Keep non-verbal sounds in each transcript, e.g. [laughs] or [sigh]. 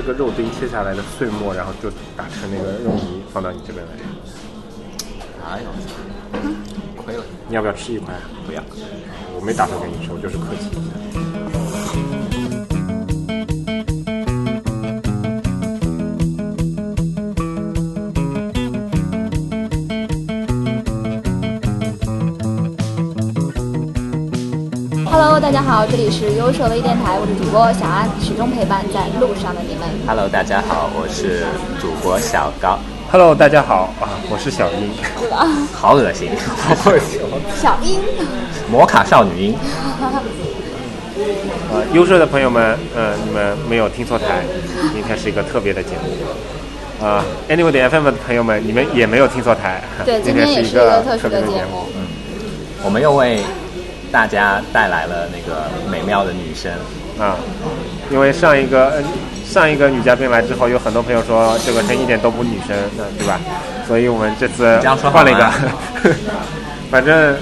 这个肉丁切下来的碎末，然后就打成那个肉泥放到你这边来。哎呦，亏了，你要不要吃一块？不要。我没打算跟你吃，我就是客气。Hello，大家好，这里是优设微电台，我是主播小安，始终陪伴在路上的你们。Hello，大家好，我是主播小高，Hello，大家好啊，我是小英。[laughs] 好恶心，好恶心，小英，摩卡少女音。[laughs] 呃，优秀的朋友们，呃，你们没有听错台，今天是一个特别的节目。啊、a n y w a y 的 FM 的朋友们，你们也没有听错台，对，[laughs] 今天也是一个个特别的节目。嗯。我们又为大家带来了那个美妙的女声。啊，因为上一个呃上一个女嘉宾来之后，有很多朋友说这个声一点都不女生，那对吧？所以我们这次换了一个吗，[laughs] 反正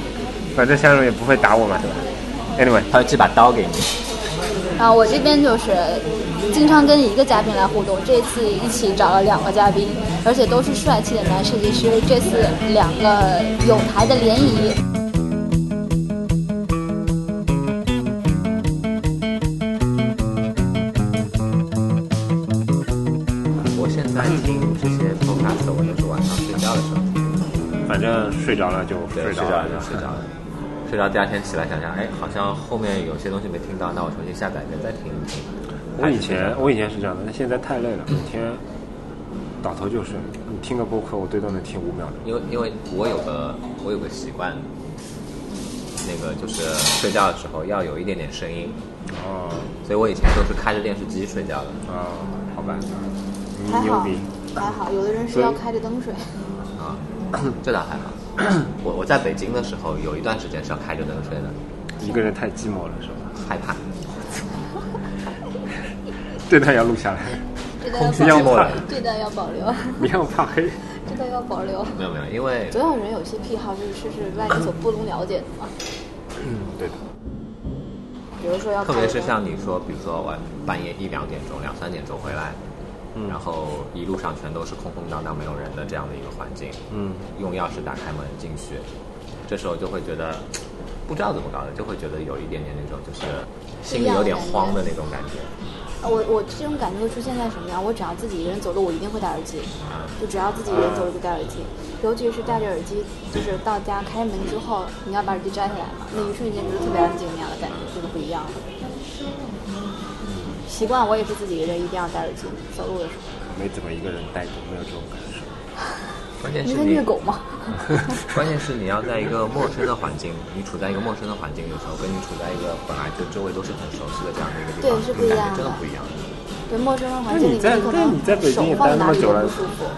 反正香蓉也不会打我嘛，对吧？Anyway，他会寄把刀给你。啊，我这边就是经常跟一个嘉宾来互动，这次一起找了两个嘉宾，而且都是帅气的男设计师，这次两个有台的联谊。着了就，睡着睡着了睡着了。睡着第二天起来想想，哎，好像后面有些东西没听到，那我重新下载一遍再听一听。我以前我以前是这样的，但现在太累了，每天倒头就睡。你听个播客，我最多能听五秒钟。因为因为我有个我有个习惯，那个就是睡觉的时候要有一点点声音，哦所以我以前都是开着电视机睡觉的。哦，好吧，你还好牛逼。，还好，有的人是要开着灯睡。啊，这倒还好。[clears throat] 我我在北京的时候有一段时间是要开着灯睡的，一个人太寂寞了，是吧？害怕。[laughs] 这段要录下来，这段不要怕，[laughs] 这段要保留，[laughs] 不要怕黑。这段要保留。没有没有，因为总有人有些癖好，就是是是外人所不能了解的嘛。嗯，对的。比如说要特别是像你说，比如说我半夜一两点钟、两三点钟回来，嗯然后一路上全都是空空荡荡、没有人的这样的一个环境，嗯，用钥匙打开门进去，这时候就会觉得不知道怎么搞的，就会觉得有一点点那种就是心里有点慌的那种感觉。我我这种感觉会出现在什么样？我只要自己一个人走路，我一定会戴耳机。就只要自己一个人走路就戴耳机，尤其是戴着耳机，就是到家开门之后，你要把耳机摘下来嘛，那一瞬间就是特别安静那样的感觉，就是不一样的。习惯我也是自己一个人一定要戴耳机走路的时候。没怎么一个人待过，没有这种感受。关键你在是你虐狗吗？[laughs] 关键是你要在一个陌生的环境，你处在一个陌生的环境的时候，跟你处在一个本来就周围都是很熟悉的这样的一个地方，对是不一样的真的不一样。对陌生的环境里面，那你在可那你在能北京也手放哪里待那么久了都不舒服。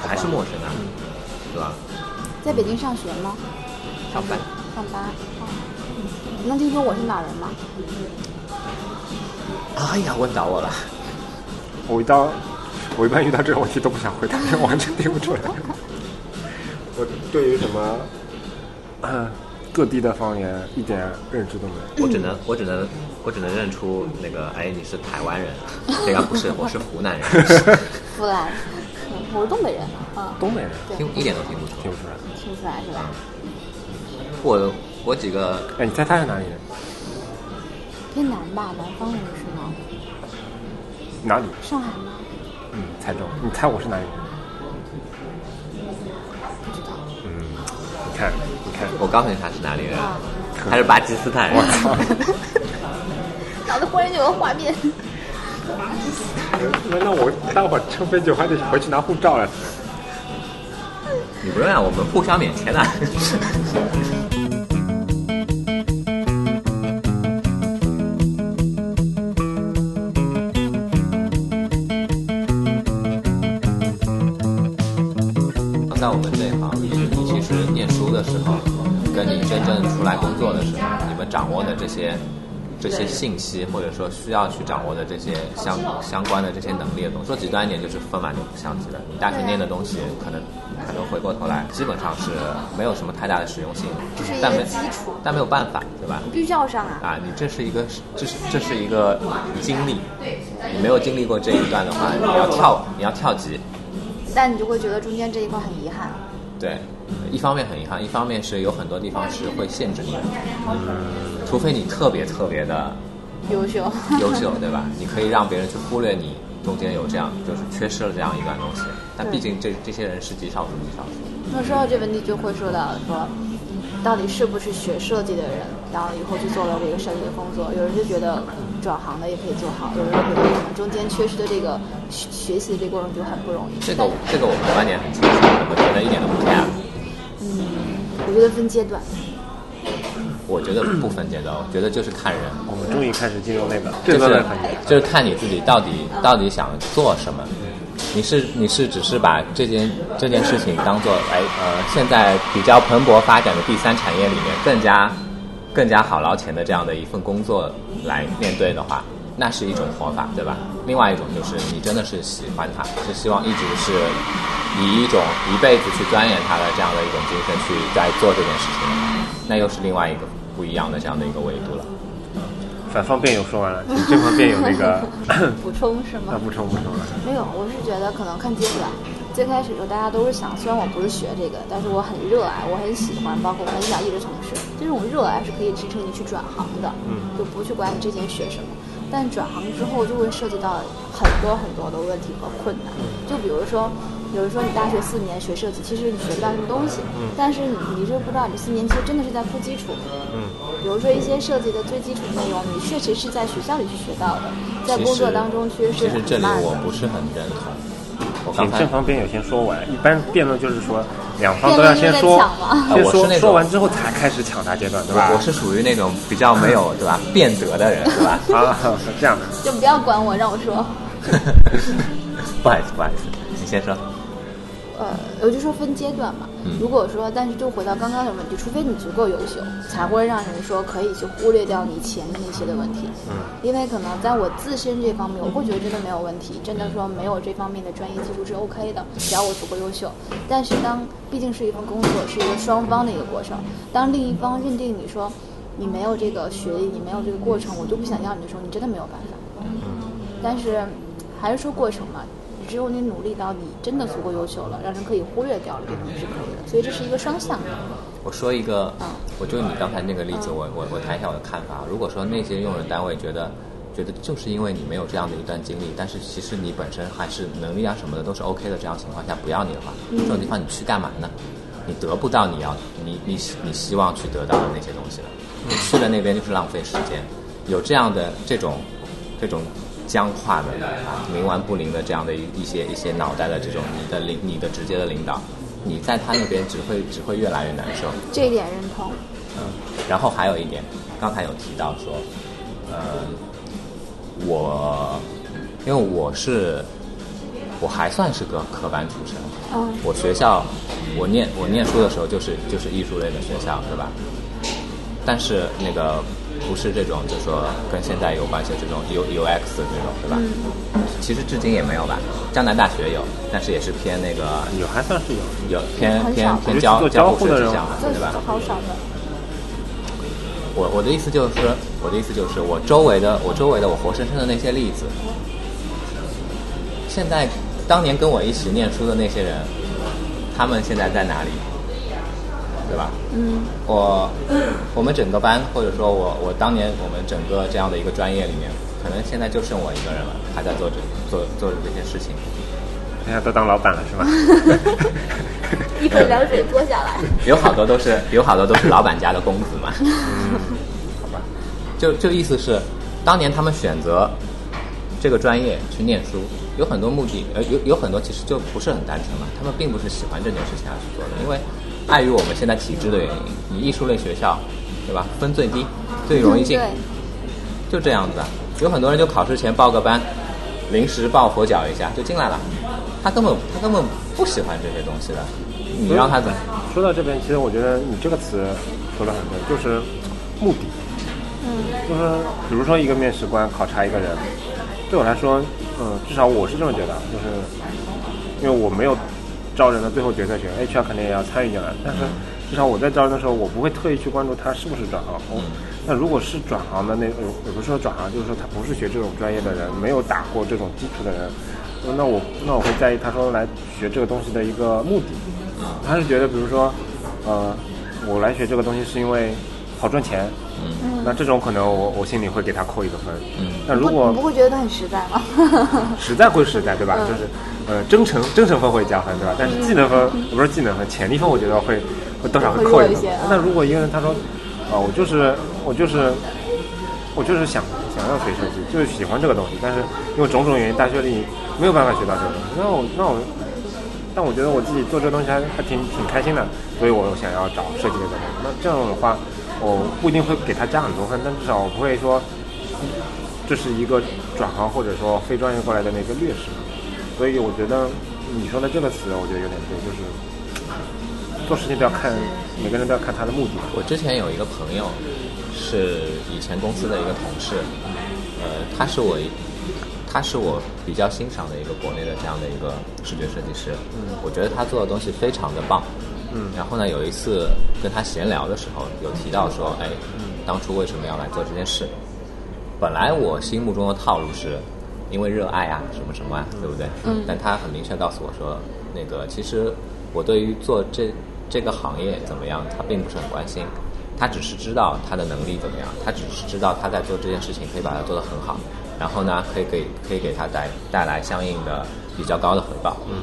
还是陌生啊，对吧？在北京上学吗？上班。上班。能听说我是哪人吗？哎呀，问到我了。我一到，我一般遇到这种问题都不想回答，因为完全听不出来。我对于什么，呃，各地的方言一点认知都没有。我只能，我只能，我只能认出那个，哎，你是台湾人，这个不是，[laughs] 我是湖南人，湖南。嗯我是东北人。啊。[laughs] 东北人听一点都听不出。听不出来。听不出来是吧？我我几个哎，你猜他是哪里人？偏南吧，南方人是吗？哪里？上海吗？嗯，猜中。你猜我是哪里人？不知道。嗯，你看，你看，我告诉你他是哪里人啊，他是巴基斯坦人。我操！脑子忽然就有画面。那那我待会儿乘飞机还得回去拿护照了。你不用啊，我们互相免签的。这些这些信息，或者说需要去掌握的这些相相关的这些能力的东西。说极端一点，就是分完就不相及了。你大学念的东西，可能可能回过头来，基本上是没有什么太大的实用性，但没个基础，但没有办法，对吧？你必须要上啊。啊，你这是一个，这是这是一个经历，你没有经历过这一段的话，你要跳，你要跳级，但你就会觉得中间这一块很遗憾。对，一方面很遗憾，一方面是有很多地方是会限制你的，除非你特别特别的优秀，[laughs] 优秀，对吧？你可以让别人去忽略你中间有这样，就是缺失了这样一段东西。但毕竟这这些人是极少数，极少数。那说到这问题，就会说到说，到底是不是学设计的人，然后以后去做了这个设计的工作？有人就觉得转行的也可以做好，有人觉得可能中间缺失的这个学学习的这个过程就很不容易。这个这个我们观点很清楚，我觉得一点都不 care。嗯我觉得分阶段，我觉得不分阶段，我觉得就是看人。我们终于开始进入那个就是这段的环节。就是看你自己到底到底想做什么。你是你是只是把这件这件事情当做哎呃现在比较蓬勃发展的第三产业里面更加更加好捞钱的这样的一份工作来面对的话，那是一种活法，对吧？另外一种就是你真的是喜欢它，是希望一直是以一种一辈子去钻研它的这样的一种精神去在做这件事情的话，那又是另外一个不一样的这样的一个维度了。反方辩友说完了，请正方辩友那个 [laughs] 补充是吗？啊补充补充了。没有，我是觉得可能看阶段。最开始的时候，大家都是想，虽然我不是学这个，但是我很热爱，我很喜欢，包括我很想一直从事。这种热爱是可以支撑你去转行的，嗯就不去管你之前学什么。但转行之后，就会涉及到很多很多的问题和困难。就比如说，比如说你大学四年学设计，其实你学不到什么东西，但是你你是不知道你四年其实真的是在铺基础。嗯，比如说一些设计的最基础内容，你确实是在学校里去学到的，在工作当中确实是其实这里很慢的。我不是很认同。我刚才正方辩友先说完。一般辩论就是说，两方都要先说先说我是那种说完之后才开始抢答阶段，对吧？我是属于那种比较没有对吧辩得的人，对吧？[laughs] 啊，是这样的。就不要管我，让我说。[laughs] 不好意思，不好意思，你先说。呃，我就说分阶段嘛。嗯如果说，但是就回到刚刚的问题，除非你足够优秀，才会让人说可以去忽略掉你前面那些的问题。嗯，因为可能在我自身这方面，我会觉得真的没有问题，真的说没有这方面的专业技术是 OK 的，只要我足够优秀。但是当毕竟是一份工作，是一个双方的一个过程，当另一方认定你说你没有这个学历，你没有这个过程，我就不想要你的时候，你真的没有办法。但是还是说过程嘛，只有你努力到你真的足够优秀了，让人可以忽略掉了，这东西是可以的。所以这是一个双向的。我说一个嗯，我就你刚才那个例子，我我我谈一下我的看法。如果说那些用人单位觉得觉得就是因为你没有这样的一段经历，但是其实你本身还是能力啊什么的都是 OK 的，这样情况下不要你的话，这种地方你去干嘛呢？你得不到你要你你你希望去得到的那些东西了，你去了那边就是浪费时间。有这样的这种这种僵化的啊冥顽不灵的这样的一一些一些脑袋的这种你的领你的直接的领导，你在他那边只会只会越来越难受。这一点认同。嗯，然后还有一点，刚才有提到说，呃，我因为我是我还算是个科班出身，嗯我学校我念我念书的时候就是就是艺术类的学校，对吧？但是那个不是这种，就是说跟现在有关系的这种 U U X 的这种，对吧？其实至今也没有吧。江南大学有，但是也是偏那个有还算是有。有偏偏偏交做交交互互的这样的，这对吧？好少的。我我的意思就是，我的意思就是，我周围的我周围的我活生生的那些例子，现在当年跟我一起念书的那些人，他们现在在哪里？对吧？嗯，我我们整个班，或者说我我当年我们整个这样的一个专业里面，可能现在就剩我一个人了，还在做这做做着这些事情。人家都当老板了是吧？[laughs] 一盆凉水泼下来。[laughs] 有好多都是有好多都是老板家的公子嘛，好吧，就就意思是，当年他们选择这个专业去念书，有很多目的，呃，有有很多其实就不是很单纯嘛，他们并不是喜欢这件事情而去做的，因为碍于我们现在体制的原因，你艺术类学校，对吧，分最低，最容易进，对，就这样子啊，有很多人就考试前报个班，临时抱佛脚一下就进来了，他根本他根本不喜欢这些东西的，你让他怎么？说到这边，其实我觉得你这个词说的很对，就是目的。嗯。就是比如说一个面试官考察一个人，对我来说，嗯，至少我是这么觉得，就是因为我没有招人的最后决策权，HR 肯定也要参与进来，但是至少我在招人的时候，我不会特意去关注他是不是转行。那如果是转行的那，也不是说转行，就是说他不是学这种专业的人，没有打过这种基础的人，那我那我会在意他说来学这个东西的一个目的。他是觉得，比如说，呃，我来学这个东西是因为好赚钱，嗯那这种可能我我心里会给他扣一个分。嗯那如果不你不会觉得他很实在吗？[laughs] 实在会实在，对吧？嗯就是呃，真诚真诚分会加分，对吧？但是技能分不是技能分，潜力分我觉得会会多少会会扣一个。那如果一个人他说，啊，我就是我就是我就是想想要学设计，就是喜欢这个东西，但是因为种种原因，大学里没有办法学到这个东西。那我那我，但我觉得我自己做这个东西还还挺挺开心的，所以我想要找设计这个东西。那这样的话，我不一定会给他加很多分，但至少我不会说这是一个转行或者说非专业过来的那个劣势。所以我觉得你说的这个词，我觉得有点对，就是做事情都要看每个人都要看他的目的。我之前有一个朋友，是以前公司的一个同事，呃，他是我，他是我比较欣赏的一个国内的这样的一个视觉设计师。嗯，我觉得他做的东西非常的棒。嗯然后呢，有一次跟他闲聊的时候，有提到说，哎，当初为什么要来做这件事？本来我心目中的套路是，因为热爱啊，什么什么啊，对不对？嗯但他很明确告诉我说，那个其实我对于做这这个行业怎么样，他并不是很关心，他只是知道他的能力怎么样，他只是知道他在做这件事情可以把它做得很好，然后呢，可以给可以给他带带来相应的比较高的回报。嗯，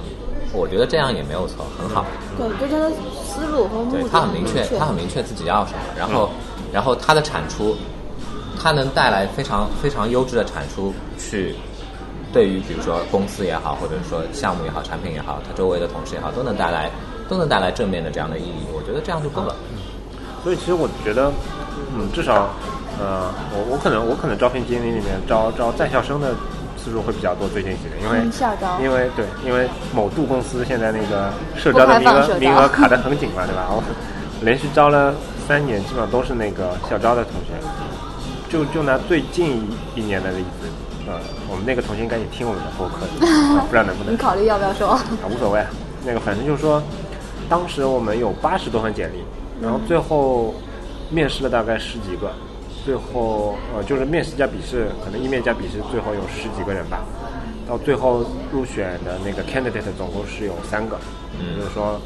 我觉得这样也没有错，很好。对，就他的思路和目的对他很明确，他很明确自己要什么，然后，然后他的产出，他能带来非常非常优质的产出，去对于比如说公司也好，或者说项目也好，产品也好，他周围的同事也好，都能带来都能带来正面的这样的意义。我觉得这样就够了。所以其实我觉得，嗯，至少，呃，我我可能我可能招聘经理里面招招在校生的次数会比较多，最近几年，因为、因为对，因为某度公司现在那个社招的名额名额卡得很紧嘛，对吧？我连续招了三年，基本上都是那个校招的同学。就就拿最近一年的例子，呃，我们那个同学应该也听我们的播客不知道能不能 [laughs] 你考虑要不要说？啊，无所谓啊。那个反正就是说，当时我们有八十多份简历，然后最后面试了大概十几个，最后呃就是面试加笔试，可能一面加笔试，最后有十几个人吧。到最后入选的那个 candidate 总共是有三个，嗯。就是说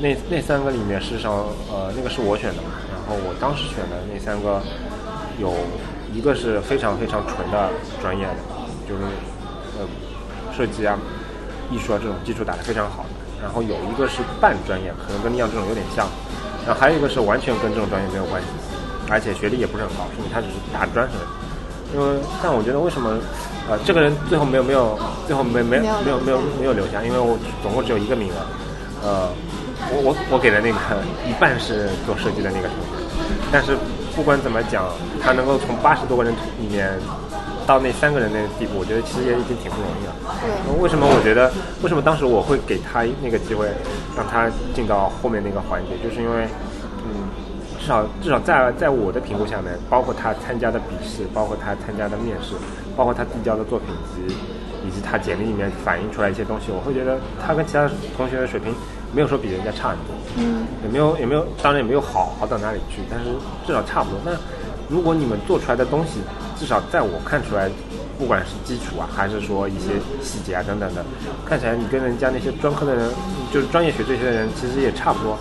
那那三个里面，事实上呃那个是我选的嘛，然后我当时选的那三个有一个是非常非常纯的专业的，就是呃设计啊、艺术啊这种基础打得非常好的，然后有一个是半专业，可能跟你样这种有点像，然后还有一个是完全跟这种专业没有关系，而且学历也不是很高，甚至他只是大专生。因为，但我觉得为什么，呃，这个人最后没有没有，最后没没没有没有没有留下，因为我总共只有一个名额，呃，我我我给的那个一半是做设计的那个同学，但是不管怎么讲，他能够从八十多个人里面到那三个人那个地步，我觉得其实也已经挺不容易了。为什么我觉得，为什么当时我会给他那个机会，让他进到后面那个环节，就是因为，嗯，至少至少在在我的评估下面，包括他参加的笔试，包括他参加的面试，包括他递交的作品集，以及他简历里面反映出来一些东西，我会觉得他跟其他同学的水平没有说比人家差很多，嗯，也没有也没有，当然也没有好好到哪里去，但是至少差不多。那如果你们做出来的东西，至少在我看出来，不管是基础啊，还是说一些细节啊等等的，看起来你跟人家那些专科的人，就是专业学这些的人，其实也差不多。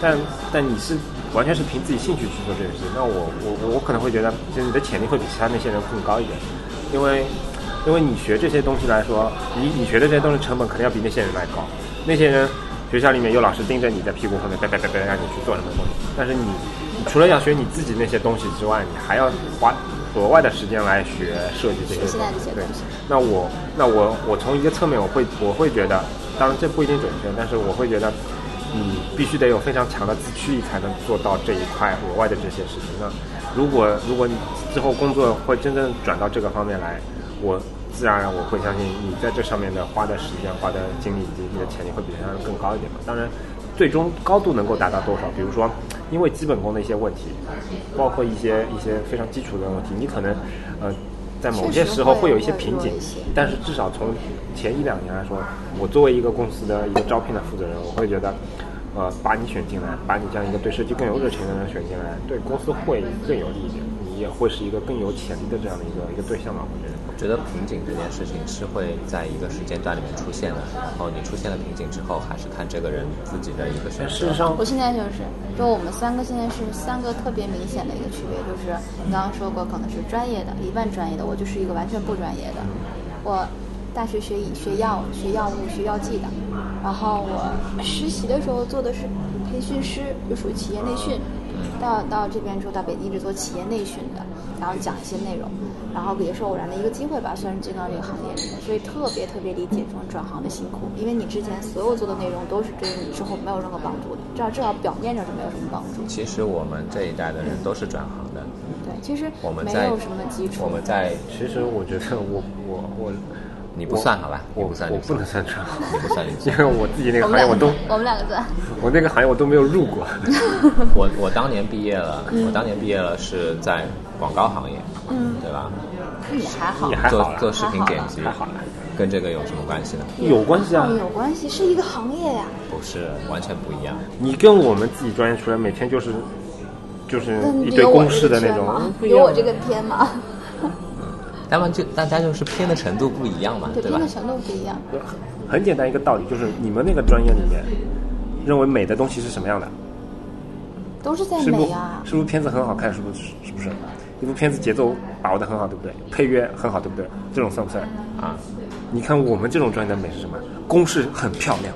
但但你是完全是凭自己兴趣去做这件事情，那我我我可能会觉得，就是你的潜力会比其他那些人更高一点，因为因为你学这些东西来说，你你学的这些东西成本肯定要比那些人来高。那些人学校里面有老师盯着你在屁股后面，叭叭叭叭让你去做什么东西，但是你你除了要学你自己那些东西之外，你还要花额外的时间来学设计这些东西。对那我那我我从一个侧面我会我会觉得，当然这不一定准确，但是我会觉得你必须得有非常强的自驱力才能做到这一块额外的这些事情。那如果如果你之后工作会真正转到这个方面来，我自然而然我会相信你在这上面的花的时间、花的精力以及你的潜力会比其他人更高一点嘛。当然，最终高度能够达到多少，比如说因为基本功的一些问题，包括一些一些非常基础的问题，你可能呃在某些时候会有一些瓶颈，但是至少从前一两年来说，我作为一个公司的一个招聘的负责人，我会觉得。呃，把你选进来，把你这样一个对设计更有热情的人选进来，对公司会更有利一点，你也会是一个更有潜力的这样的一个一个对象吧？我觉得。我觉得瓶颈这件事情是会在一个时间段里面出现的，然后你出现了瓶颈之后，还是看这个人自己的一个选择。事实上，我现在就是，就我们三个现在是三个特别明显的一个区别，就是你刚刚说过，可能是专业的，一半专业的，我就是一个完全不专业的，我。大学学医学药学药物学药剂的，然后我实习的时候做的是培训师，就属于企业内训。到到这边之后，到北京一直做企业内训的，然后讲一些内容，然后也是偶然的一个机会吧，算是进到这个行业里面，所以特别特别理解这种转行的辛苦，因为你之前所有做的内容都是对于你之后没有任何帮助的，至少至少表面上是没有什么帮助。其实我们这一代的人都是转行的。对，其实我们没有什么基础。我们在，其实我觉得我我我。你不算好吧？我不算，我不能算转行，你不算，因为我自己那个行业我都，我们两个算，我那个行业我都没有入过。[laughs] 我我当年毕业了，我当年毕业了是在广告行业，嗯，对吧？也还好，也还好，做做视频剪辑，还好跟这个有什么关系呢？有关系啊，有关系，是一个行业呀。不是，完全不一样。你跟我们自己专业出来，每天就是就是一堆公式的那种，有我这个天吗？他们就大家就是偏的程度不一样嘛，对吧？偏的程度不一样。很简单一个道理，就是你们那个专业里面认为美的东西是什么样的？都是在美啊。是不是片子很好看？是不是？是不是？一部片子节奏把握的很好，对不对？配乐很好，对不对？这种算不算啊？你看我们这种专业的美是什么？公式很漂亮，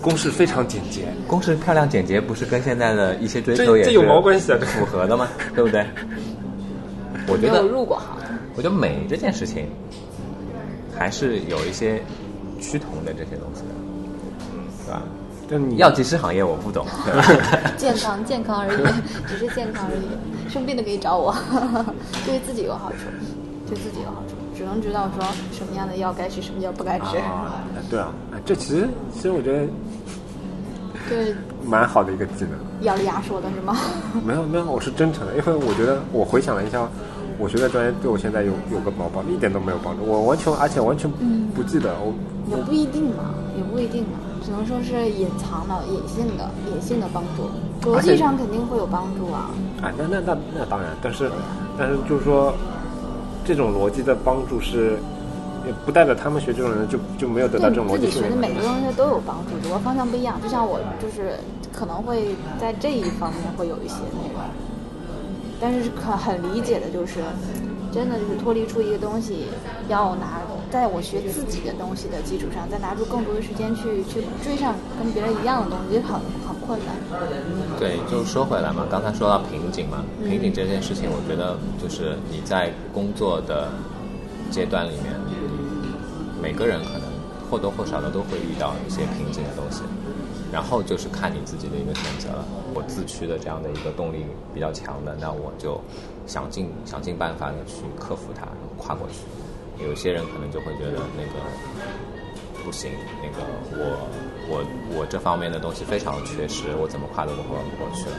公式非常简洁。公式漂亮简洁，不是跟现在的一些追求也这有毛关系啊？这符合的吗？对不对？我觉得入过行。我觉得美这件事情，还是有一些趋同的这些东西的，对吧？就你药剂师行业我不懂，[laughs] 健康健康而已，只是健康而已。生病的可以找我，[laughs] 对自己有好处，对自己有好处。只能知道说什么样的药该吃，什么药不该吃。对啊，这其实其实我觉得，对，[laughs] 蛮好的一个技能。咬着牙说的是吗？没有没有，我是真诚的，因为我觉得我回想了一下。我学的专业对我现在有有个毛帮，一点都没有帮助。我完全，而且完全不记得。我也不一定嘛，也不一定嘛，只能说是隐藏的、隐性的、隐性的帮助。逻辑上肯定会有帮助啊。啊，那那那那当然，但是但是就是说，这种逻辑的帮助是，也不代表他们学这种人就就没有得到这种逻辑学的每个东西都有帮助，只不过方向不一样。就像我就是可能会在这一方面会有一些那个。但是很很理解的，就是真的就是脱离出一个东西，要拿在我学自己的东西的基础上，再拿出更多的时间去去追上跟别人一样的东西，很很困难。对，就说回来嘛，刚才说到瓶颈嘛，瓶颈这件事情，我觉得就是你在工作的阶段里面，每个人可能或多或少的都会遇到一些瓶颈的东西。然后就是看你自己的一个选择了。我自驱的这样的一个动力比较强的，那我就想尽想尽办法的去克服它，跨过去。有些人可能就会觉得那个不行，那个我我我这方面的东西非常缺失，我怎么跨都跨不过去了。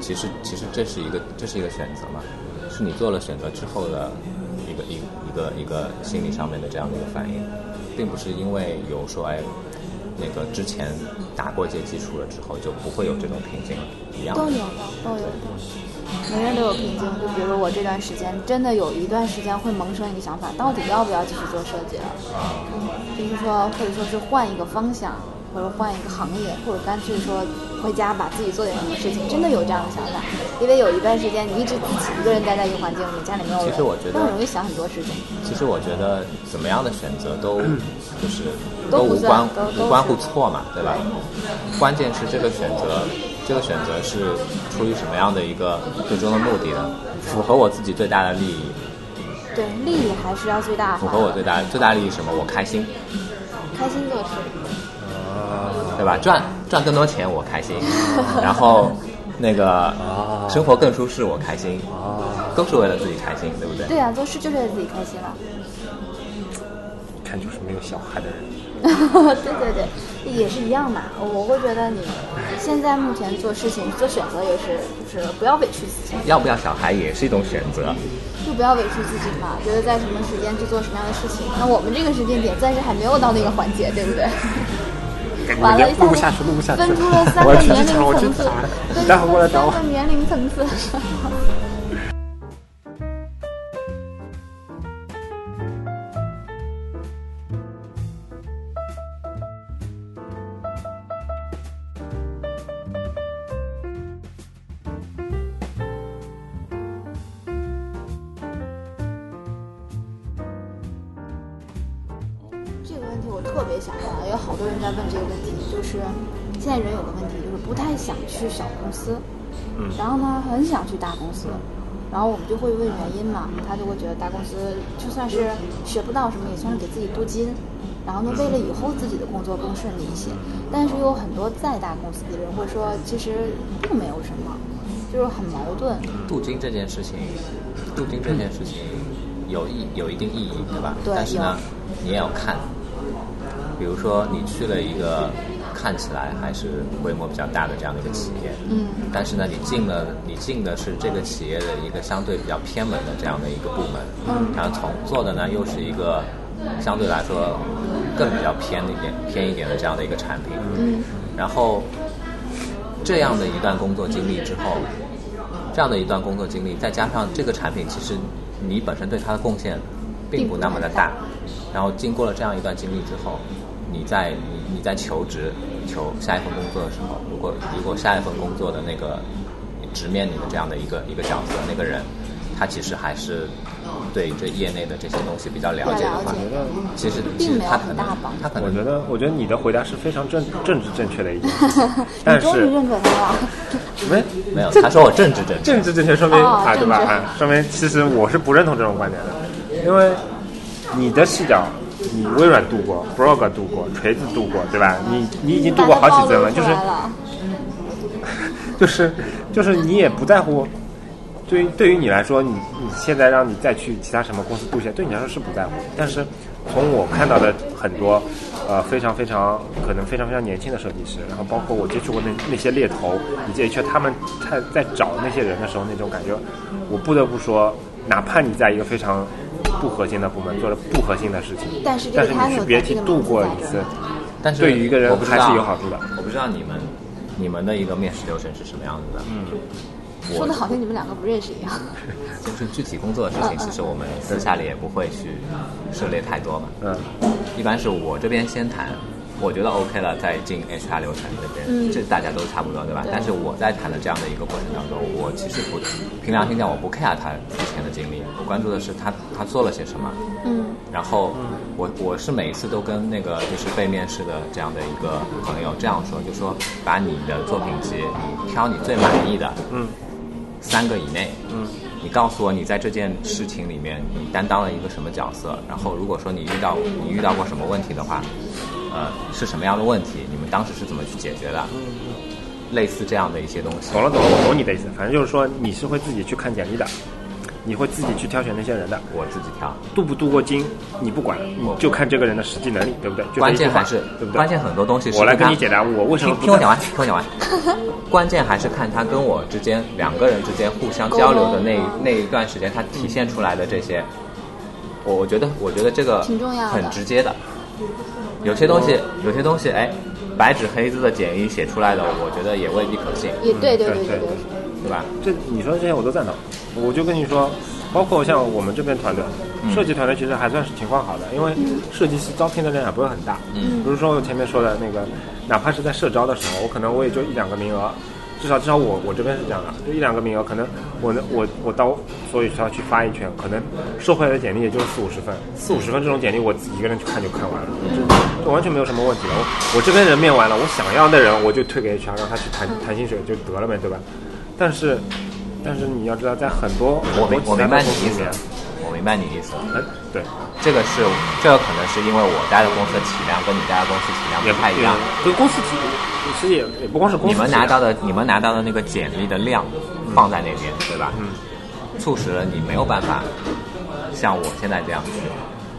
其实其实这是一个这是一个选择嘛，是你做了选择之后的一个一一个一个心理上面的这样的一个反应，并不是因为有说哎。那个之前打过一些基础了之后，就不会有这种瓶颈了，一样都有的，都有的，每个人都有瓶颈。就比如我这段时间，真的有一段时间会萌生一个想法，到底要不要继续做设计了？就是说，或者说是换一个方向。或者换一个行业，或者干脆说回家把自己做点什么事情，真的有这样的想法。因为有一段时间你一直自己一个人待在一个环境里面，家里没有人，其实我觉得很容易想很多事情。其实我觉得怎么样的选择都就是都无关无关乎错嘛，对吧？关键是这个选择，这个选择是出于什么样的一个最终的目的呢？符合我自己最大的利益。对，利益还是要最大。符合我最大最大利益什么？我开心。开心做事。对吧？赚赚更多钱我开心，然后那个生活更舒适我开心，都是为了自己开心，对不对？对啊，做事就是为了自己开心了。看就是没有小孩的人。[laughs] 对对对，也是一样嘛。我会觉得你现在目前做事情做选择也是，就是不要委屈自己，要不要小孩也是一种选择。就不要委屈自己嘛。觉得在什么时间去做什么样的事情，那我们这个时间点暂时还没有到那个环节，对不对？完了，一录不下去，录不下去。分出了三个我要去年龄机场，我去层次查，分待会儿出了过来找我。三个年龄层次。题我特别想问，有好多人在问这个问题，就是现在人有个问题，就是不太想去小公司，嗯然后呢很想去大公司，然后我们就会问原因嘛，他就会觉得大公司就算是学不到什么，也算是给自己镀金，然后呢为了以后自己的工作更顺利一些，但是有很多在大公司的人会说，其实并没有什么，就是很矛盾。镀金这件事情，镀金这件事情有意有一定意义，对吧？对但是呢，你也要看，比如说你去了一个看起来还是规模比较大的这样的一个企业，嗯，但是呢，你进了你进的是这个企业的一个相对比较偏门的这样的一个部门，嗯。然后从做的呢又是一个相对来说更比较偏一点偏一点的这样的一个产品，嗯。然后这样的一段工作经历之后，这样的一段工作经历，再加上这个产品，其实你本身对它的贡献并不那么的大。然后经过了这样一段经历之后，你在你你在求职求下一份工作的时候，如果如果下一份工作的那个直面你的这样的一个一个角色，那个人他其实还是对这业内的这些东西比较了解的话比较了，其实其并没有实他可能很大帮助他可能我觉得，我觉得你的回答是非常正政治正确的一件事情，但你终于是认可他了。没没有，他说我政治正确。政治正确说明哦啊，对吧？啊，说明其实我是不认同这种观点的，因为你的视角，你微软度过，Brog 度过，锤子度过，对吧？你你已经度过好几层了，就是 [laughs] 就是就是你也不在乎。对于对于你来说，你你现在让你再去其他什么公司度线，对你来说是不在乎。但是从我看到的很多，呃，非常非常可能非常非常年轻的设计师，然后包括我接触过那那些猎头以及 HR 他们在在找那些人的时候那种感觉，我不得不说，哪怕你在一个非常不核心的部门做了不核心的事情，但是这但是你去别提度过一次但是对于一个人还是有好处的。我不知道你们你们的一个面试流程是什么样子的。嗯，说的好像你们两个不认识一样。[laughs] 就是具体工作的事情，其实我们私下里也不会去涉猎太多嘛。嗯，一般是我这边先谈，我觉得 OK 了，再进 HR 流程这边，嗯这大家都差不多，对吧？对但是我在谈的这样的一个过程当中，我其实不凭良心讲，我不 care 他之前的经历，我关注的是他他做了些什么。嗯然后我我是每一次都跟那个就是被面试的这样的一个朋友这样说，就说把你的作品集，你挑你最满意的，嗯，三个以内，嗯，你告诉我你在这件事情里面你担当了一个什么角色，然后如果说你遇到你遇到过什么问题的话，呃，是什么样的问题，你们当时是怎么去解决的？类似这样的一些东西。懂了懂了，我懂你的意思。反正就是说，你是会自己去看简历的，你会自己去挑选那些人的。我自己挑，镀不镀过金，你不管，你就看这个人的实际能力，对不对？关键还是对不对？关键很多东西是我来跟你解答，我为什么不听听我讲完，听我讲完。关键还是看他跟我之间两个人之间互相交流的那一那一段时间，他体现出来的这些，我我觉得我觉得这个挺重要的很直接的。有些东西，有些东西，哎，白纸黑字的简易写出来的，我觉得也未必可信，也对对对对对对。吧？这你说的这些我都赞同。我就跟你说，包括像我们这边团队，嗯设计团队其实还算是情况好的，因为设计师招聘的量也不会很大。嗯比如说我前面说的那个，哪怕是在社招的时候，我可能我也就一两个名额。至少至少我我这边是这样的，就一两个名额，可能我能我我到所有学校去发一圈，可能收回来的简历也就是四五十份，四五十份这种简历我自己一个人去看就看完了，就就完全没有什么问题了。我我这边人面完了，我想要的人我就推给 HR，让他去谈谈薪水就得了呗，对吧？但是但是你要知道，在很多我明我明白你意思我明白你意思。哎，对，这个是这个可能是因为我待的公司的体量跟你待的公司体量不太一样。跟公司体，其实也也不光是公司你们拿到的你们拿到的那个简历的量放在那边，对吧？嗯，促使了你没有办法像我现在这样去。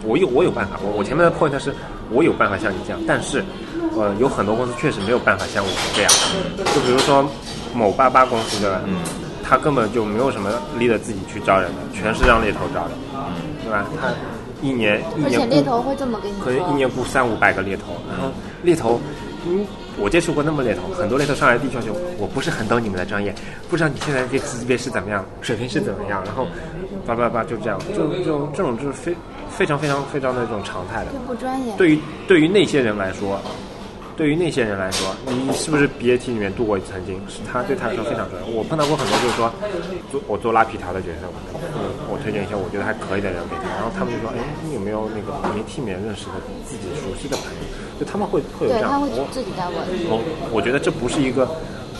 我有我有办法，我我前面的 point 是我有办法像你这样，但是，呃，有很多公司确实没有办法像我这样。就比如说某八八公司对吧？嗯，他根本就没有什么 leader 自己去招人的，全是让猎头招的，嗯对吧？他一年一而且年雇猎头会这么跟你，可能一年雇三五百个猎头，然后猎头，嗯，我接触过那么猎头，很多猎头上来第一句话就我不是很懂你们的专业，不知道你现在这个级别是怎么样，水平是怎么样，然后叭叭叭就这样，就就这种就是非非常非常非常的这种常态的。就不专业。对于对于那些人来说，对于那些人来说，你是不是 BAT 里面度过曾经，是他对他来说非常重要。我碰到过很多就是说，做我做拉皮条的角色，嗯，我推荐一些我觉得还可以的人给他，然后他们就说，哎，你有没有那个 BAT 里面认识的自己熟悉的朋友？就他们会会有这，样，他会我自己在问。我我觉得这不是一个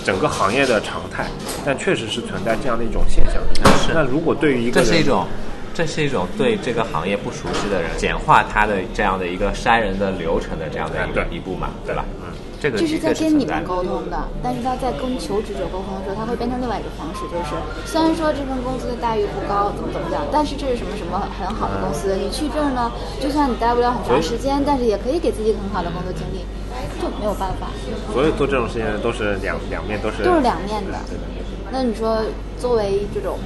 整个行业的常态，但确实是存在这样的一种现象。是那如果对于一个人这是一种，这是一种对这个行业不熟悉的人简化他的这样的一个筛人的流程的这样的一个一步嘛，对吧？嗯，这个这是在跟你们沟通的，但是他在跟求职者沟通的。时候，他会变成另外一个方式，就是虽然说这份工资的待遇不高，怎么怎么样，但是这是什么什么很好的公司，你去这儿呢，就算你待不了很长时间，但是也可以给自己很好的工作经历，就没有办法，所有做这种事情的都是两两面都是都是两面的。那你说，作为这种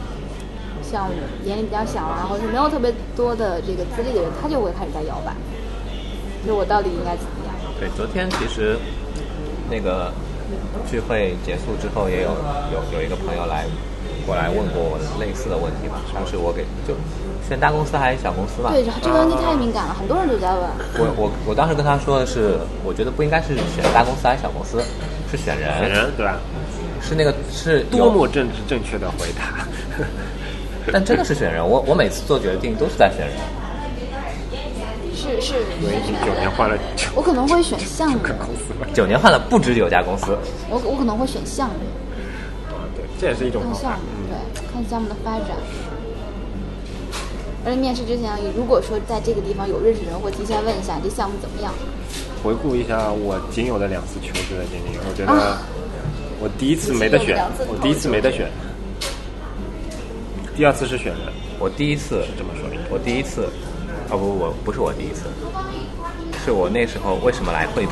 像年龄比较小啊，或者是没有特别多的这个资历的人，他就会开始在摇摆，就我到底应该怎么样？对，昨天其实那个聚会结束之后，也有有有一个朋友来过来问过我类似的问题吧。当时我给就选大公司还是小公司吧？对，这个问题太敏感了，很多人都在问。我我我当时跟他说的是，我觉得不应该是选大公司还是小公司，是选人，选人对吧？是那个是多么政治正确的回答。[laughs] 但真的是选人，我我每次做决定都是在选人。是是，我已经九年换了九我可能会选项目，公司了。九年换了不止九家公司，我我可能会选项目，啊，对，这也是一种方法看项目，。对，看项目的发展。而且面试之前，如果说在这个地方有认识人，会提前问一下这项目怎么样。回顾一下我仅有的两次求职的经历，我觉得啊我第一次没得选我第一次没得选，第二次是选人，我第一次这么说。我第一次，哦不不不是我第一次，是我那时候为什么来惠普？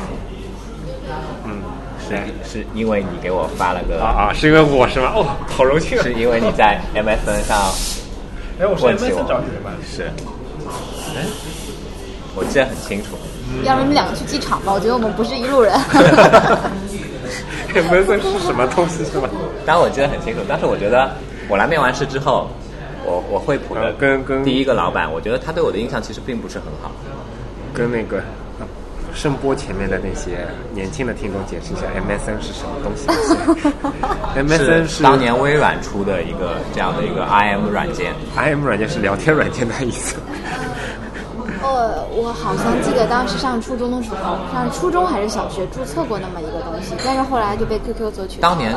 嗯，是是因为你给我发了个啊啊，是因为我是吗？哦，好荣幸啊！是因为你在 [laughs] MSN 上哎，我是 MSN 找我你的吗？是，哎，我记得很清楚。要不你们两个去机场吧，我觉得我们不是一路人。[laughs] MSN 是什么东西是吗？当然我记得很清楚，但是我觉得我来面完试之后，我我惠普的呃跟跟第一个老板，我觉得他对我的印象其实并不是很好。跟那个呃声波前面的那些年轻的听众解释一下，MSN 是什么东西？[laughs] MSN 是当年微软出的一个这样的一个 IM 软件，IM 软件是聊天软件的意思。呃，我好像记得当时上初中的时候，上初中还是小学注册过那么一个东西，但是后来就被 QQ 所取代了。当年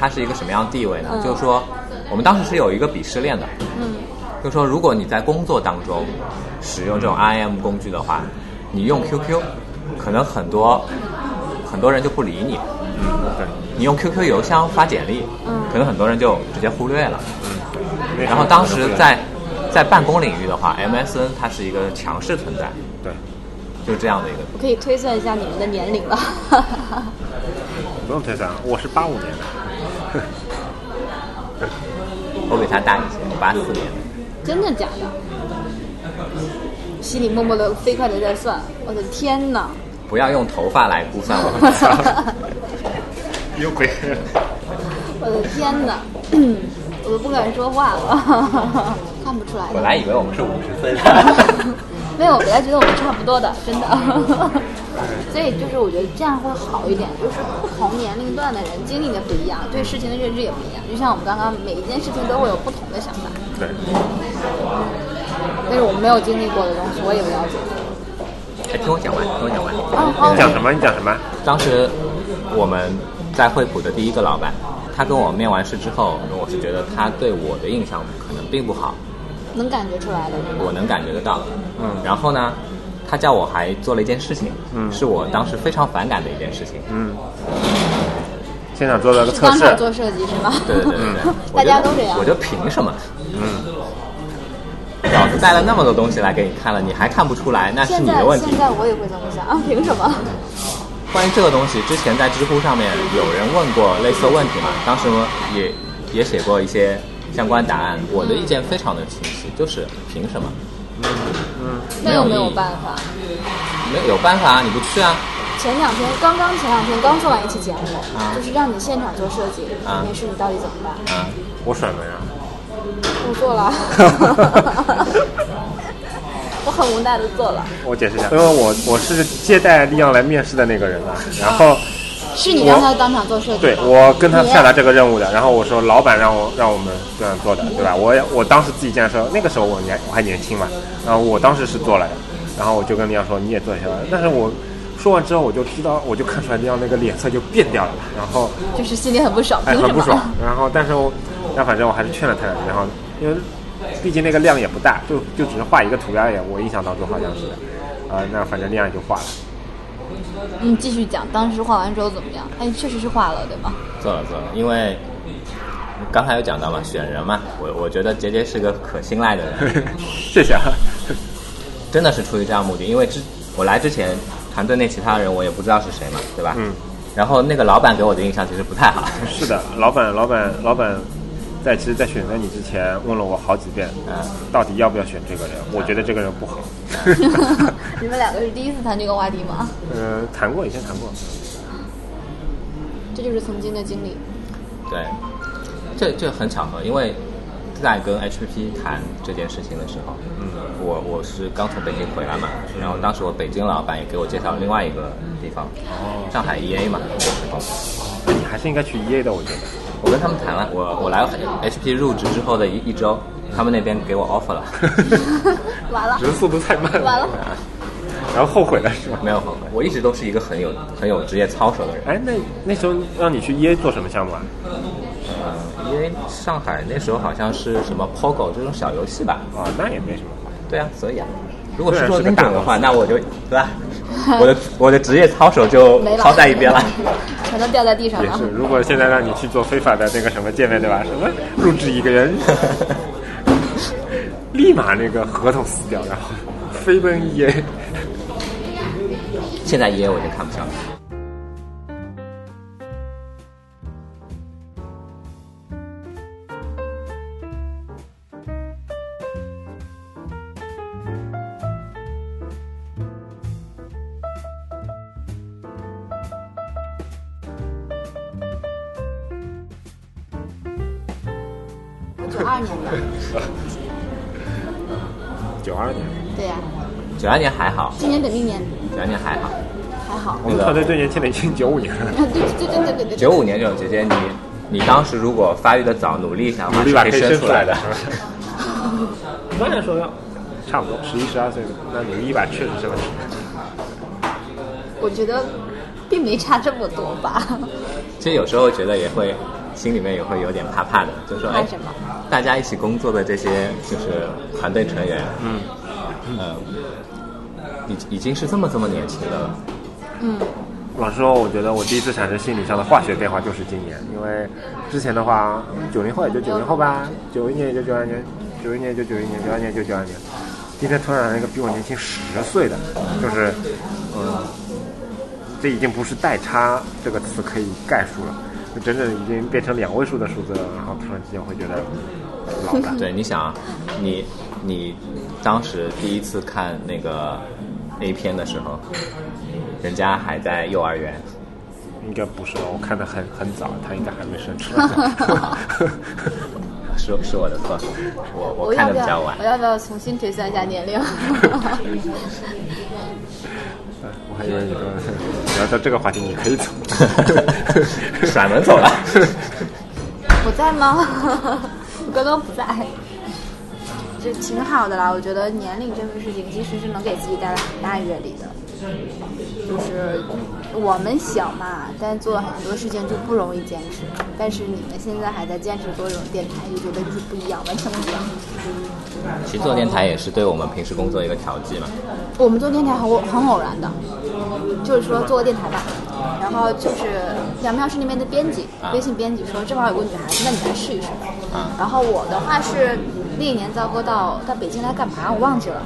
它是一个什么样的地位呢？嗯就是说，我们当时是有一个鄙视链的，嗯，就是说，如果你在工作当中使用这种 IM 工具的话，你用 QQ，可能很多很多人就不理你；嗯，对，你用 QQ 邮箱发简历，嗯可能很多人就直接忽略了。嗯然后当时在在办公领域的话，MSN 它是一个强势存在，对，就是这样的一个。我可以推算一下你们的年龄了。[laughs] 不用推算，我是八五年的。我比他大一些，我八四年的。真的假的？心里默默的飞快的在算，我的天哪！不要用头发来估算我。[laughs] 有鬼我的天哪！[clears throat] 我都不敢说话了，[laughs] 看不出来。本来以为我们是五十岁的。[laughs] 没有，我本来觉得我们差不多的，[laughs] 真的。[laughs] 所以就是我觉得这样会好一点，就是不同年龄段的人经历的不一样，对事情的认知也不一样。就像我们刚刚每一件事情都会有不同的想法，对，但是我们没有经历过的东西，我也不了解。哎，听我讲完，听我讲完。哦哦你讲什么？你讲什么？当时我们在惠普的第一个老板，他跟我面完试之后，我是觉得他对我的印象可能并不好，能感觉出来的。我能感觉得到的。嗯然后呢，他叫我还做了一件事情，嗯是我当时非常反感的一件事情。嗯，现场做了个测试。当场做设计是吗？对对对对对，[laughs] 大家都这样我。就凭什么？嗯，老子带了那么多东西来给你看了，你还看不出来，那是你的问题现。在我也会这么想，啊，[laughs] 凭什么？关于这个东西，之前在知乎上面有人问过类似的问题嘛，当时也也写过一些相关答案。我的意见非常的清晰，就是凭什么？那又没没有办法。没有有办法啊，你不去啊？前两天刚刚前两天刚做完一期节目，啊就是让你现场做设计，啊没事你到底怎么办？啊，我甩门啊。我做了，[laughs] 我很无奈的做了，我解释一下，因为我我是接待利昂来面试的那个人啊，然后是你让他当场做设计对我跟他下达这个任务的，然后我说老板让我让我们这样做的，对吧？我也我当时自己这样说，那个时候我年我还年轻嘛，然后我当时是做了的，然后我就跟李阳说你也做一下吧，但是我说完之后我就知道我就看出来李阳那个脸色就变掉了嘛，然后就是心里很不爽，哎？很不爽，[laughs] 然后但是我但反正我还是劝了他，然后因为毕竟那个量也不大，就就只是画一个图标也，我印象当中好像是，啊、那反正那样就画了。嗯，继续讲，当时画完之后怎么样？哎，确实是画了，对吗？做了做了，因为刚才有讲到嘛，选人嘛，我我觉得杰杰是个可信赖的人，[laughs] 谢谢啊。真的是出于这样目的，因为之我来之前，团队内其他人我也不知道是谁嘛，对吧？嗯。然后那个老板给我的印象其实不太好，是的，老板，老板，老板，在其实，在选择你之前问了我好几遍，嗯到底要不要选这个人？我觉得这个人不好。[laughs] [laughs] 你们两个是第一次谈这个话题吗？嗯，谈过，以前谈过。这就是曾经的经历。对，这这很巧合，因为在跟 HPP 谈这件事情的时候，嗯，我我是刚从北京回来嘛，然后当时我北京老板也给我介绍了另外一个地方，哦，上海 EA 嘛，那时候你还是应该去 EA 的，我觉得。我跟他们谈了，我我来 HP 入职之后的一一周，他们那边给我 offer 了，[laughs] 完了只，是速度太慢了。完了。然后后悔了是吧？没有后悔，我一直都是一个很有很有职业操守的人。哎，那那时候让你去 EA 做什么项目啊？呃，因为上海那时候好像是什么 POGO 这种小游戏吧？啊，那也没什么。对啊，所以啊，如果是做虽然是个大那种的话，那我就对吧？我的我的职业操守就 [laughs] 抛在一边了。[laughs] 全都掉在地上了也是，。如果现在让你去做非法的那个什么界面，对吧？什么入职一个人，[laughs] 立马那个合同撕掉，然后飞奔 EA。现在 EA 我就看不上了。还好，今年本命年还好，还好。我们团队最年轻的已经九五年了，[laughs] 啊，对对对对对对对。九五年这种姐姐，你你当时如果发育的早，努力一下的话，努力把可以是可以生生出来的的。。当然说要差不多十一十二岁的，那努力一把确实是问题。我觉得并没差这么多吧。[laughs] 其实有时候觉得也会，心里面也会有点怕怕的，就说，哎怕什么，大家一起工作的这些就是团队成员，嗯，呃，已已经是这么这么年轻的了。嗯，老实说，我觉得我第一次产生心理上的化学变化就是今年，因为之前的话，九零后也就九零后吧，九一年也就九二年，九一年也就九一年，九二年也就九二年。今天突然来一个比我年轻十岁的，就是，嗯，这已经不是代差这个词可以概述了，就整整已经变成两位数的数字了。然后突然之间会觉得老了。对，你想啊，你你当时第一次看那个 A 片的时候，人家还在幼儿园，应该不是吧？我看的很很早，他应该还没生出来。[laughs] [laughs] 是是我的错，我我看的比较晚我。要不要重新推算一下年龄？[laughs] 我还以为你说你要到这个话题，你可以走。甩门走了。我在吗？我刚刚不在。这挺好的啦，我觉得年龄这个事情其实是能给自己带来很大阅历的。就是我们小嘛，但做很多事情就不容易坚持。但是你们现在还在坚持做这种电台，就觉得就是不一样，完全不一样。其实做电台也是对我们平时工作一个调剂嘛。我们做电台很偶很偶然的，就是说做个电台吧，然后就是两妙是那边的编辑，啊微信编辑说正好有个女孩子，那你来试一试。啊然后我的话是那一年糟糕到到北京来干嘛？我忘记了。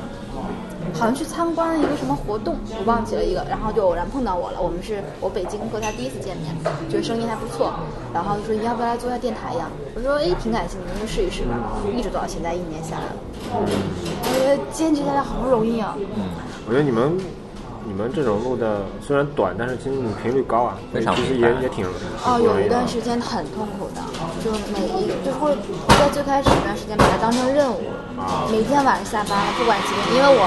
好像去参观一个什么活动，我忘记了一个，然后就偶然碰到我了。我们是我北京和他第一次见面，觉得声音还不错，然后就说你要不要来做下电台呀？我说哎，挺感兴趣，那就试一试吧。一直做到现在，一年下来了，我觉得坚持下来好不容易啊。我觉得你们们这种录的虽然短，但是其实你频率高啊，非常其实也也挺哦，有一段时时间很痛苦的，就每一就会在最开始一段时间把它当成任务，每天晚上下班了不管几点，因为我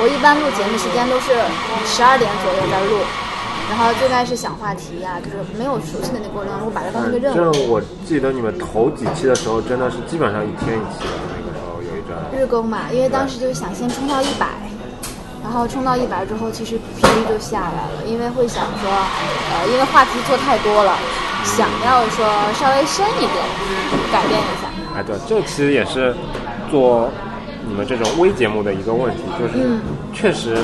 我一般录节目时间都是十二点左右在录，然后最开始想话题呀、就是没有熟悉的那个过程当中，我把它当成一个任务。这我记得你们头几期的时候，真的是基本上一天一期的，那个时候有一阵。日更嘛，因为当时就是想先冲到一百，然后冲到一百之后，其实频率就下来了，因为会想说，呃，因为话题做太多了，想要说稍微深一点，改变一下。哎，对，这其实也是做你们这种微节目的一个问题，就是嗯确实，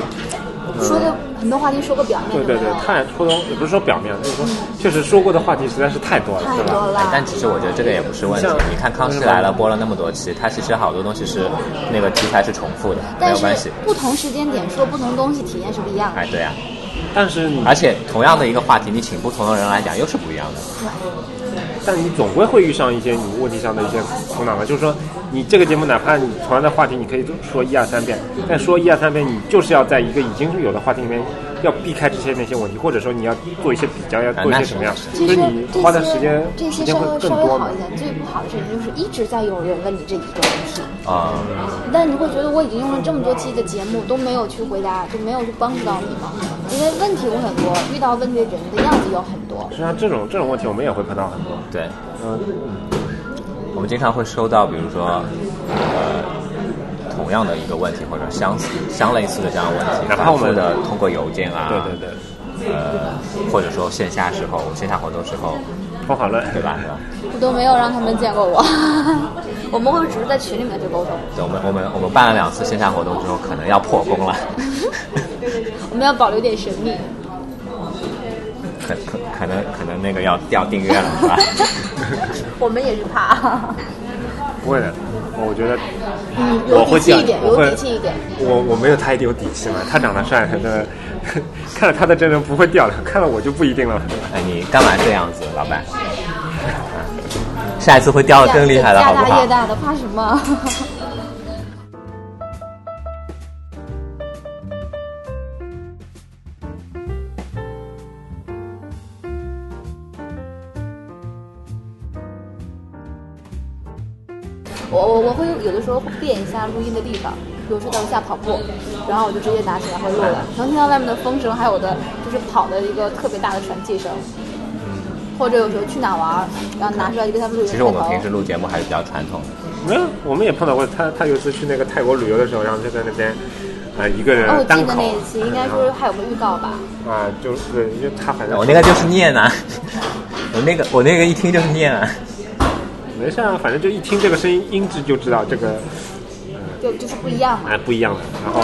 呃说的很多话题说过表面对对对太说的也不是说表面，就是说确实说过的话题实在是太多了，对吧？太多了哎。但其实我觉得这个也不是问题像。你看《康熙来了》播了那么多期，它其实好多东西是那个题材是重复的，没但是有关系。不同时间点说不同东西，体验是不一样的。哎，对呀、但是而且同样的一个话题，你请不同的人来讲又是不一样的。但你总归会遇上一些你问题上的一些苦恼的，就是说，你这个节目哪怕你同样的话题，你可以说一二三遍，但说一二三遍，你就是要在一个已经是有的话题里面，要避开这些那些问题，或者说你要做一些比较，要做一些什么样，所其实以你花的时间这些稍微稍微好一。点，最不好的事情就是一直在有人问你这一个问题，啊、但你会觉得我已经用了这么多期的节目都没有去回答，就没有去帮助到你吗？因为问题有很多，遇到问题的人的样子有很多。实际上，这种这种问题我们也会碰到很多。对，嗯，我们经常会收到，比如说，呃，同样的一个问题或者相似、相类似的这样的问题，哪怕我们反复的通过邮件啊，对对对，呃，或者说线下时候、线下活动时候，方法论对吧？对吧？我都没有让他们见过我，[laughs] 我们会只是在群里面去沟通，对，我们我们我们办了两次线下活动之后，可能要破功了，[laughs] 我们要保留点神秘。可可可能可能那个要掉订阅了，是吧？[laughs] 我们也是怕，不会的，我觉得嗯，我会这样有底气一点，有我会底气一点。我我没有他一定有底气嘛，他长得帅，他的看了他的真人不会掉的，看了我就不一定了。哎，你干嘛这样子，老板？[laughs] 下一次会掉的更厉害的，好不好家大业？大的，怕什么？我我我会有的时候会变一下录音的地方，比如说在楼下跑步，然后我就直接拿起来会录了，能听到外面的风声，还有的就是跑的一个特别大的喘气声，或者有时候去哪玩，然后拿出来就跟他们录一个其实我们平时录节目还是比较传统的。没有，我们也碰到过他，他有一次去那个泰国旅游的时候，然后就在那边，呃、一个人哦，我，记得那一期应该说还有个预告吧。啊、就是因为他反正我那个就是念啊，[laughs] 我那个我那个一听就是念啊。没事啊，反正就一听这个声音音质就知道这个就就是不一样嘛。哎不一样的，然后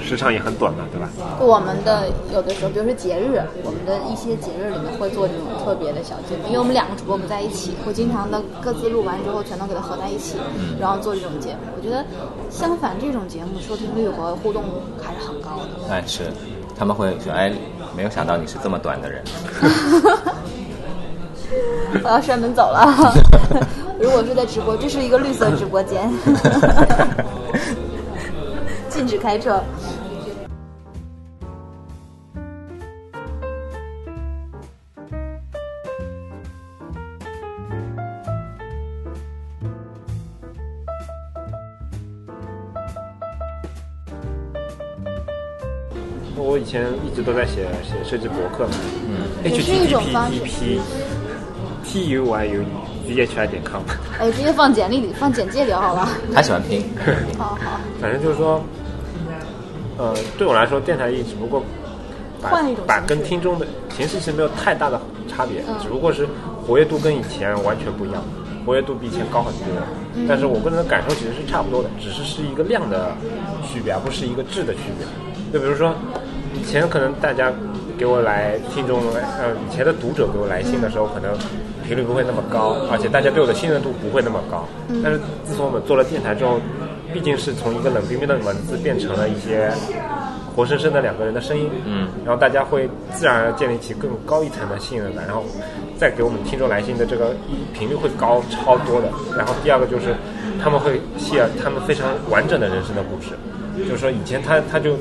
时长也很短嘛，对吧？我们的有的时候，比如说节日，我们的一些节日里面会做这种特别的小节目，因为我们两个主播不在一起，会经常的各自录完之后全都给它合在一起，然后做这种节目。我觉得相反，这种节目收听率和互动还是很高的。哎，是，他们会说，哎，没有想到你是这么短的人。[laughs] [laughs] 我要摔门走了。[laughs] 如果是在直播，这是一个绿色直播间，[laughs] 禁止开车。我以前一直都在写写设计博客嘛，嗯也是一种方式 t u y u e z h i 点 com，哎，直接放简历里，放简介里好了。他喜欢拼，[laughs] 好好，反正就是说，呃，对我来说，电台一只不过把换一种把跟听众的形式其实没有太大的差别，嗯只不过是活跃度跟以前完全不一样，活跃度比以前高很多。嗯但是我个人的感受其实是差不多的，只是是一个量的区别，而不是一个质的区别。就比如说，以前可能大家给我来听众，呃，以前的读者给我来信的时候，可能频率不会那么高，而且大家对我的信任度不会那么高。但是自从我们做了电台之后，毕竟是从一个冷冰冰的文字变成了一些活生生的两个人的声音，嗯，然后大家会自然而然建立起更高一层的信任感，然后再给我们听众来信的这个一频率会高超多的。然后第二个就是他们会 share 他们非常完整的人生的故事，就是说以前他他就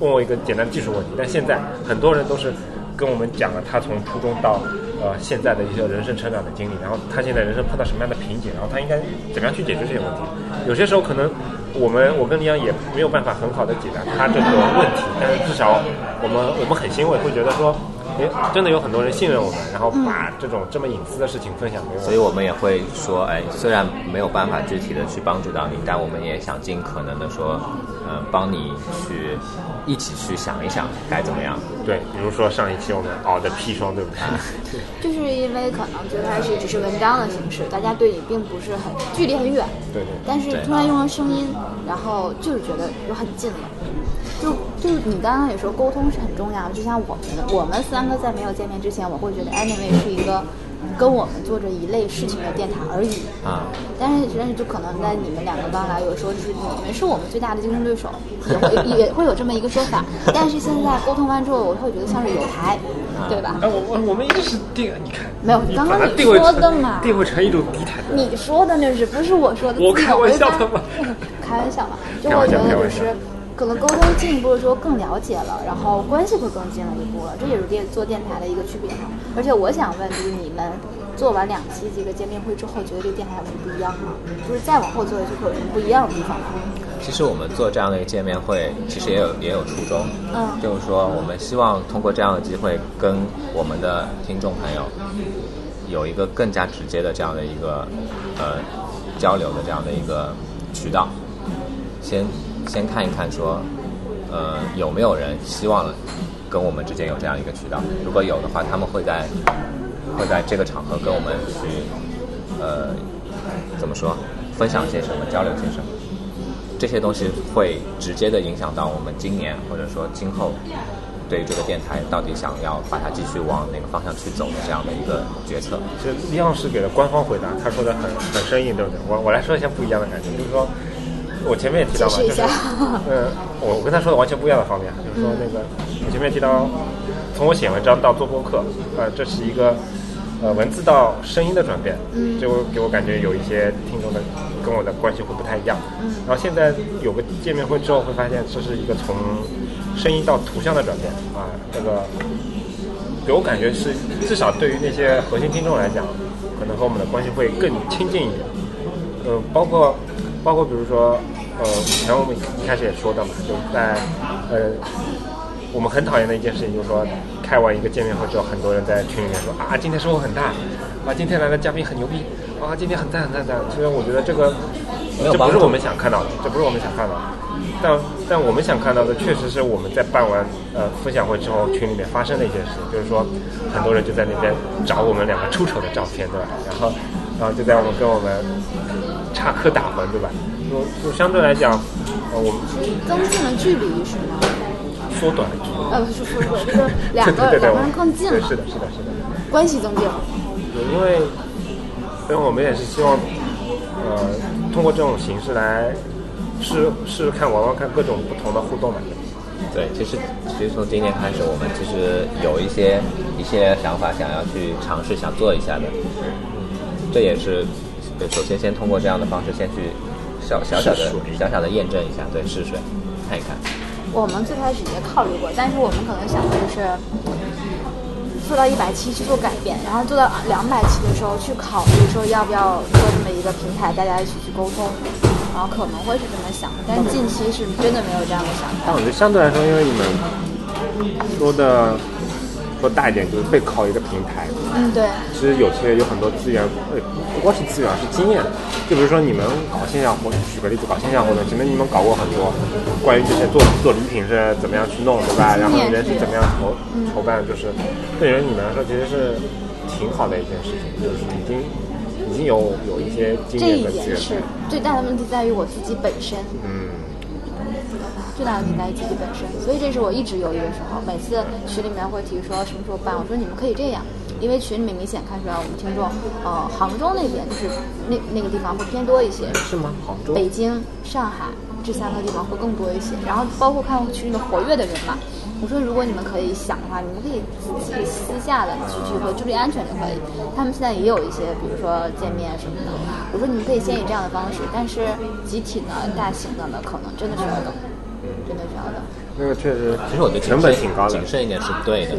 问我一个简单的技术问题，但现在很多人都是跟我们讲了他从初中到呃现在的一些人生成长的经历，然后他现在人生碰到什么样的瓶颈，然后他应该怎么样去解决这些问题。有些时候可能我们我跟李阳也没有办法很好的解答他这个问题，但是至少我们我们很欣慰，会觉得说。诶，真的有很多人信任我们，然后把这种这么隐私的事情分享给我们。所以我们也会说，哎，虽然没有办法具体的去帮助到你，但我们也想尽可能的说，呃，帮你去一起去想一想该怎么样。对，比如说上一期我们熬的砒霜，对不对？就是因为可能最开始只是文章的形式，大家对你并不是很距离很远，对对。但是突然用了声音，然后就是觉得有很近了。就就你刚刚也说沟通是很重要的，就像我们我们三个在没有见面之前，我会觉得 Anyway 是一个跟我们做着一类事情的电台而已啊。但是但是就可能在你们两个刚来，有时候就是你们是我们最大的竞争对手，也会也会有这么一个说法。但是现在沟通完之后，我会觉得像是有台，对吧？哎，我我我们一直是定，你看没有，刚刚你说的嘛，定位成一种敌台的。你说的那是不是我说的？我开玩笑的嘛，[laughs] 开玩笑嘛，[laughs] 就我觉得就是。可能沟通进一步的时候更了解了，然后关系会更近了一步了，这也是电做电台的一个区别嘛。而且我想问，就是你们做完两期这个见面会之后，觉得这个电台有什么不一样吗？就是再往后做下去会有什么不一样的地方吗？其实我们做这样的一个见面会，其实也有也有初衷，嗯，就是说我们希望通过这样的机会，跟我们的听众朋友有一个更加直接的这样的一个呃交流的这样的一个渠道，先。先看一看，说，呃，有没有人希望跟我们之间有这样一个渠道？如果有的话，他们会在会在这个场合跟我们去，呃，怎么说，分享些什么，交流些什么？这些东西会直接的影响到我们今年或者说今后对于这个电台到底想要把它继续往哪个方向去走的这样的一个决策。这李老师给了官方回答，他说的很很生硬，对不对？我我来说一下不一样的感觉，就是说。我前面也提到嘛，就是，嗯，我我跟他说的完全不一样的方面，就是说那个，我前面提到，从我写文章到做播客，呃，这是一个，呃，文字到声音的转变，就给我感觉有一些听众的跟我的关系会不太一样，然后现在有个见面会之后，会发现这是一个从声音到图像的转变，啊，这个给我感觉是至少对于那些核心听众来讲，可能和我们的关系会更亲近一点，呃，包括。包括比如说，呃，以前我们一开始也说到嘛，就在，呃，我们很讨厌的一件事情，就是说，开完一个见面会之后，很多人在群里面说啊，今天收获很大，啊，今天来的嘉宾很牛逼，啊，今天很赞很赞赞。虽然我觉得这个，这不是我们想看到的，这不是我们想看到的，但但我们想看到的，确实是我们在办完呃分享会之后，群里面发生的一件事，就是说，很多人就在那边找我们两个出丑的照片，对吧？然后，然后就在我们跟我们。插科打诨，对吧？就就相对来讲，呃，我们增进了距离是吗？缩短了距离。呃，不是缩短，就是 [laughs] 两个两个人更近了。是的，是的，是的。关系增进了。对，因为，因为我们也是希望，呃，通过这种形式来试试看、玩玩看各种不同的互动嘛。对，其实其实从今年开始，我们其实有一些一些想法，想要去尝试、想做一下的。嗯，这也是。对，首先先通过这样的方式，先去小小小的小小的验证一下，对，试水看一看。我们最开始也考虑过，但是我们可能想的就是做到一百期去做改变，然后做到两百期的时候去考虑说要不要做这么一个平台，大家一起去沟通，然后可能会是这么想，但近期是真的没有这样的想法。但我觉得相对来说，因为你们说的。说大一点就是背靠一个平台，嗯对。其实有些有很多资源，呃，不光是资源，是经验。就比如说你们搞线下活，举个例子，搞线下活动，前面你们搞过很多关于这些做做礼品是怎么样去弄，对吧？然后人是怎么样筹筹办，就是对于你们来说其实是挺好的一件事情，就是已经已经有有一些经验和资源。这一点是最大的问题在于我自己本身。嗯。最大的问题在于自己本身。所以这是我一直犹豫的时候，每次群里面会提说什么时候办，我说你们可以这样，因为群里面明显看出来我们听众，呃，杭州那边就是那那个地方会偏多一些，是吗？杭州？北京、上海这三个地方会更多一些。然后包括看群里面活跃的人嘛，我说如果你们可以想的话，你们可以自己私下的去聚会，注意安全就可以。他们现在也有一些，比如说见面什么的。我说你们可以先以这样的方式，但是集体的、大型的呢，可能真的是要等，真的需要的。那个确实，其实我觉得成本挺高的谨，慎一点是对的，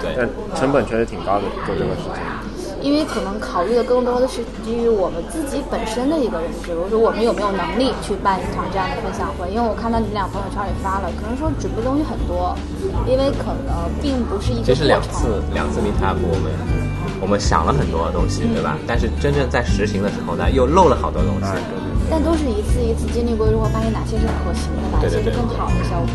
对但成本确实挺高的，做这个事情。因为可能考虑的更多的是基于我们自己本身的一个认知，比如说我们有没有能力去办一场这样的分享会。因为我看到你们俩朋友圈里发了，可能说准备东西很多，因为可能并不是一个其实两次两次 meet up 我们我们想了很多东西，对吧？但是真正在实行的时候呢，又漏了好多东西。但都是一次一次经历过如果，发现哪些是可行的，哪些是更好的效果。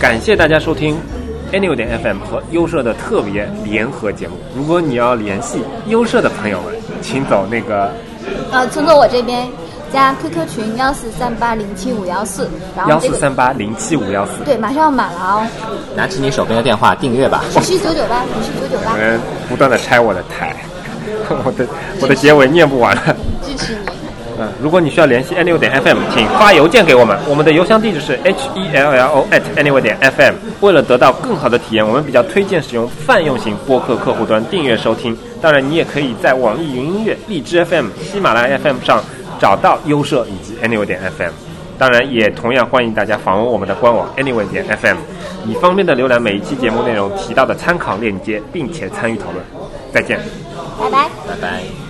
感谢大家收听 Anyway 点 FM 和优社的特别联合节目。如果你要联系优社的朋友们，请走那个呃，从走我这边加 QQ 群幺四三八零七五幺四，然后这个幺四三八零七五幺四。对，马上要满了哦，拿起你手边的电话订阅吧。只需九九八，只需九九八有，人不断的拆我的台，[laughs] 我的我的结尾念不完了。如果你需要联系 anyway 点 FM，请发邮件给我们，我们的邮箱地址是 h e l l o at anyway 点 FM。为了得到更好的体验，我们比较推荐使用泛用型播客客户端订阅收听。当然，你也可以在网易云音乐、荔枝 FM、喜马拉雅 FM 上找到优社以及 anyway 点 FM。当然，也同样欢迎大家访问我们的官网 anyway 点 FM，以方便的浏览每一期节目内容提到的参考链接，并且参与讨论。再见。拜拜。拜拜。